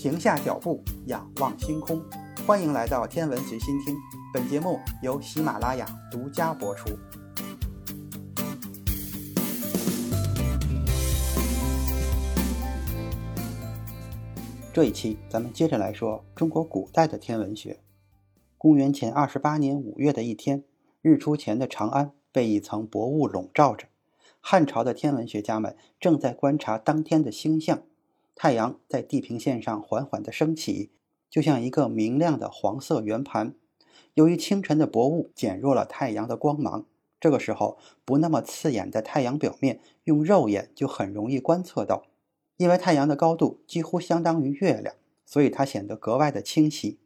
停下脚步，仰望星空。欢迎来到天文随心听，本节目由喜马拉雅独家播出。这一期咱们接着来说中国古代的天文学。公元前二十八年五月的一天，日出前的长安被一层薄雾笼罩着。汉朝的天文学家们正在观察当天的星象。太阳在地平线上缓缓地升起，就像一个明亮的黄色圆盘。由于清晨的薄雾减弱了太阳的光芒，这个时候不那么刺眼的太阳表面，用肉眼就很容易观测到。因为太阳的高度几乎相当于月亮，所以它显得格外的清晰。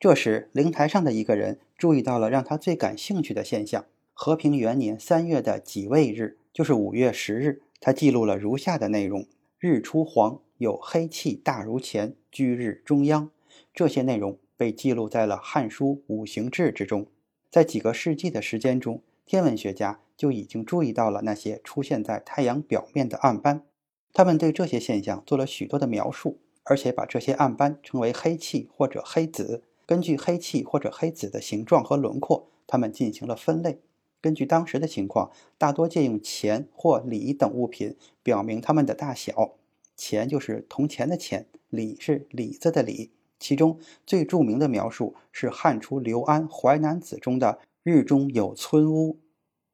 这时，灵台上的一个人注意到了让他最感兴趣的现象：和平元年三月的己未日，就是五月十日，他记录了如下的内容：日出黄。有黑气大如钱，居日中央。这些内容被记录在了《汉书五行志》之中。在几个世纪的时间中，天文学家就已经注意到了那些出现在太阳表面的暗斑。他们对这些现象做了许多的描述，而且把这些暗斑称为黑气或者黑子。根据黑气或者黑子的形状和轮廓，他们进行了分类。根据当时的情况，大多借用钱或锂等物品表明它们的大小。钱就是铜钱的钱，李是李子的李。其中最著名的描述是汉初刘安《淮南子》中的“日中有村屋”。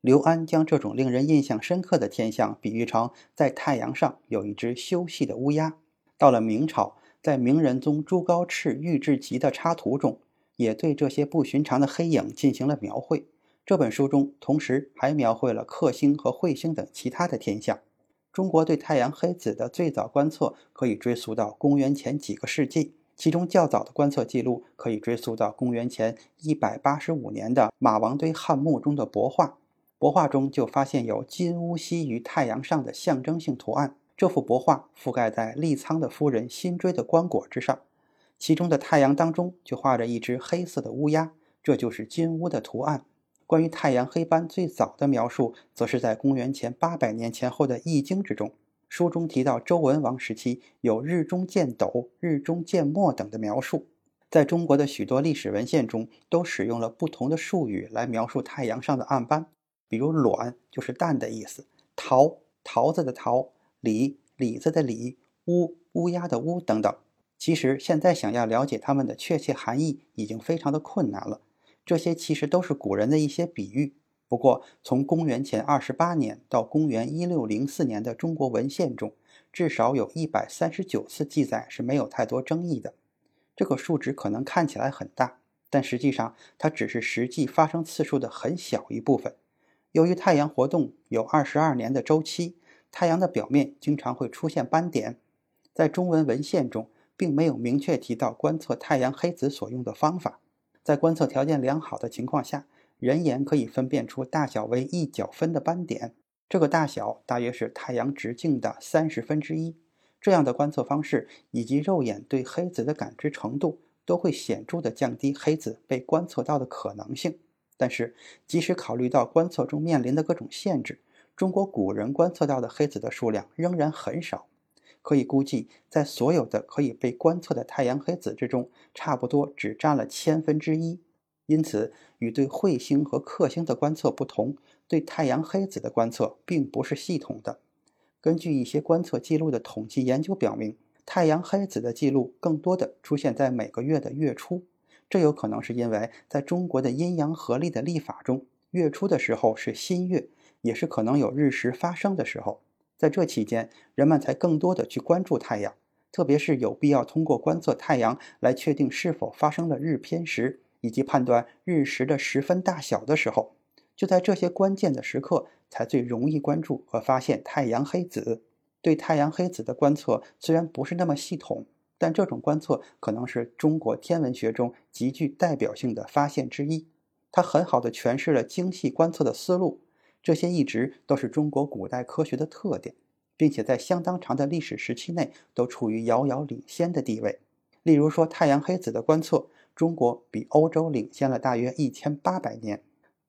刘安将这种令人印象深刻的天象比喻成在太阳上有一只休息的乌鸦。到了明朝，在明仁宗朱高炽《御制集》的插图中，也对这些不寻常的黑影进行了描绘。这本书中同时还描绘了克星和彗星等其他的天象。中国对太阳黑子的最早观测可以追溯到公元前几个世纪，其中较早的观测记录可以追溯到公元前一百八十五年的马王堆汉墓中的帛画。帛画中就发现有金乌锡于太阳上的象征性图案。这幅帛画覆盖在立仓的夫人新追的棺椁之上，其中的太阳当中就画着一只黑色的乌鸦，这就是金乌的图案。关于太阳黑斑最早的描述，则是在公元前八百年前后的《易经》之中。书中提到周文王时期有“日中见斗”“日中见墨”等的描述。在中国的许多历史文献中，都使用了不同的术语来描述太阳上的暗斑，比如“卵”就是蛋的意思，“桃”桃子的桃，“李”李子的李，“乌”乌鸦的乌等等。其实现在想要了解它们的确切含义，已经非常的困难了。这些其实都是古人的一些比喻。不过，从公元前二十八年到公元一六零四年的中国文献中，至少有一百三十九次记载是没有太多争议的。这个数值可能看起来很大，但实际上它只是实际发生次数的很小一部分。由于太阳活动有二十二年的周期，太阳的表面经常会出现斑点。在中文文献中，并没有明确提到观测太阳黑子所用的方法。在观测条件良好的情况下，人眼可以分辨出大小为一角分的斑点，这个大小大约是太阳直径的三十分之一。这样的观测方式以及肉眼对黑子的感知程度，都会显著地降低黑子被观测到的可能性。但是，即使考虑到观测中面临的各种限制，中国古人观测到的黑子的数量仍然很少。可以估计，在所有的可以被观测的太阳黑子之中，差不多只占了千分之一。因此，与对彗星和克星的观测不同，对太阳黑子的观测并不是系统的。根据一些观测记录的统计研究表明，太阳黑子的记录更多的出现在每个月的月初。这有可能是因为在中国的阴阳合历的历法中，月初的时候是新月，也是可能有日食发生的时候。在这期间，人们才更多的去关注太阳，特别是有必要通过观测太阳来确定是否发生了日偏食，以及判断日食的时分大小的时候，就在这些关键的时刻，才最容易关注和发现太阳黑子。对太阳黑子的观测虽然不是那么系统，但这种观测可能是中国天文学中极具代表性的发现之一。它很好的诠释了精细观测的思路。这些一直都是中国古代科学的特点，并且在相当长的历史时期内都处于遥遥领先的地位。例如说，太阳黑子的观测，中国比欧洲领先了大约一千八百年。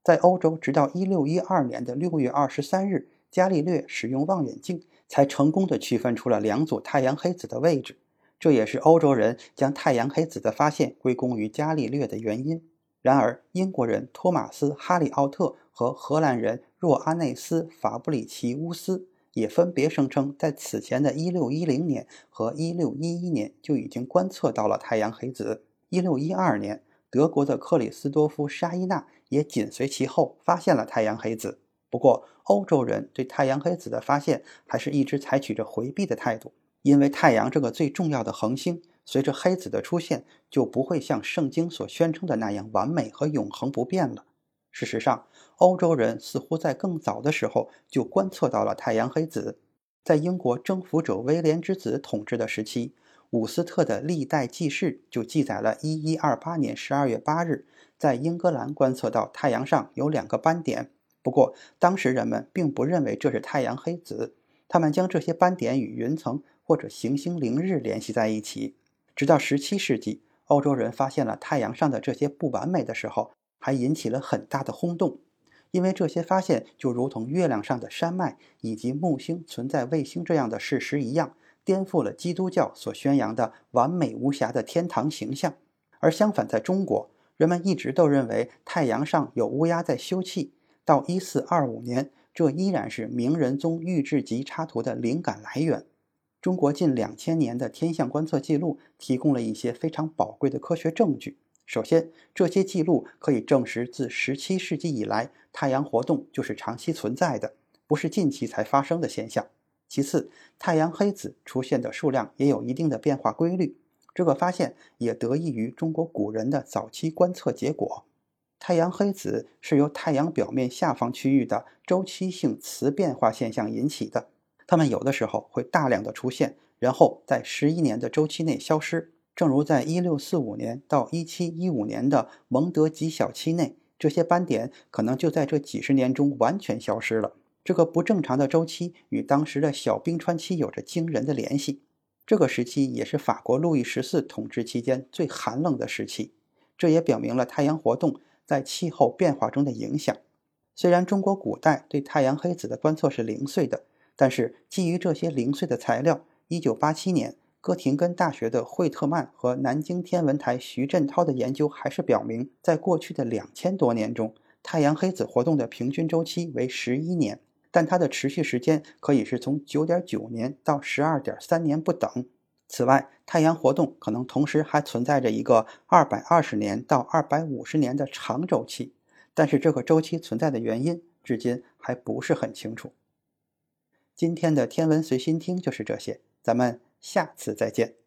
在欧洲，直到一六一二年的六月二十三日，伽利略使用望远镜才成功的区分出了两组太阳黑子的位置。这也是欧洲人将太阳黑子的发现归功于伽利略的原因。然而，英国人托马斯·哈里奥特和荷兰人若阿内斯·法布里奇乌斯也分别声称，在此前的1610年和1611年就已经观测到了太阳黑子。1612年，德国的克里斯多夫·沙伊纳也紧随其后，发现了太阳黑子。不过，欧洲人对太阳黑子的发现还是一直采取着回避的态度，因为太阳这个最重要的恒星，随着黑子的出现，就不会像圣经所宣称的那样完美和永恒不变了。事实上，欧洲人似乎在更早的时候就观测到了太阳黑子。在英国征服者威廉之子统治的时期，伍斯特的历代记事就记载了1128年12月8日，在英格兰观测到太阳上有两个斑点。不过，当时人们并不认为这是太阳黑子，他们将这些斑点与云层或者行星凌日联系在一起。直到17世纪，欧洲人发现了太阳上的这些不完美的时候，还引起了很大的轰动，因为这些发现就如同月亮上的山脉以及木星存在卫星这样的事实一样，颠覆了基督教所宣扬的完美无瑕的天堂形象。而相反，在中国，人们一直都认为太阳上有乌鸦在休憩。到一四二五年，这依然是明仁宗御制级插图的灵感来源。中国近两千年的天象观测记录提供了一些非常宝贵的科学证据。首先，这些记录可以证实，自十七世纪以来，太阳活动就是长期存在的，不是近期才发生的现象。其次，太阳黑子出现的数量也有一定的变化规律。这个发现也得益于中国古人的早期观测结果。太阳黑子是由太阳表面下方区域的周期性磁变化现象引起的，它们有的时候会大量的出现，然后在十一年的周期内消失。正如在一六四五年到一七一五年的蒙德极小期内，这些斑点可能就在这几十年中完全消失了。这个不正常的周期与当时的小冰川期有着惊人的联系。这个时期也是法国路易十四统治期间最寒冷的时期，这也表明了太阳活动。在气候变化中的影响。虽然中国古代对太阳黑子的观测是零碎的，但是基于这些零碎的材料，1987年哥廷根大学的惠特曼和南京天文台徐振涛的研究还是表明，在过去的两千多年中，太阳黑子活动的平均周期为11年，但它的持续时间可以是从9.9年到12.3年不等。此外，太阳活动可能同时还存在着一个二百二十年到二百五十年的长周期，但是这个周期存在的原因至今还不是很清楚。今天的天文随心听就是这些，咱们下次再见。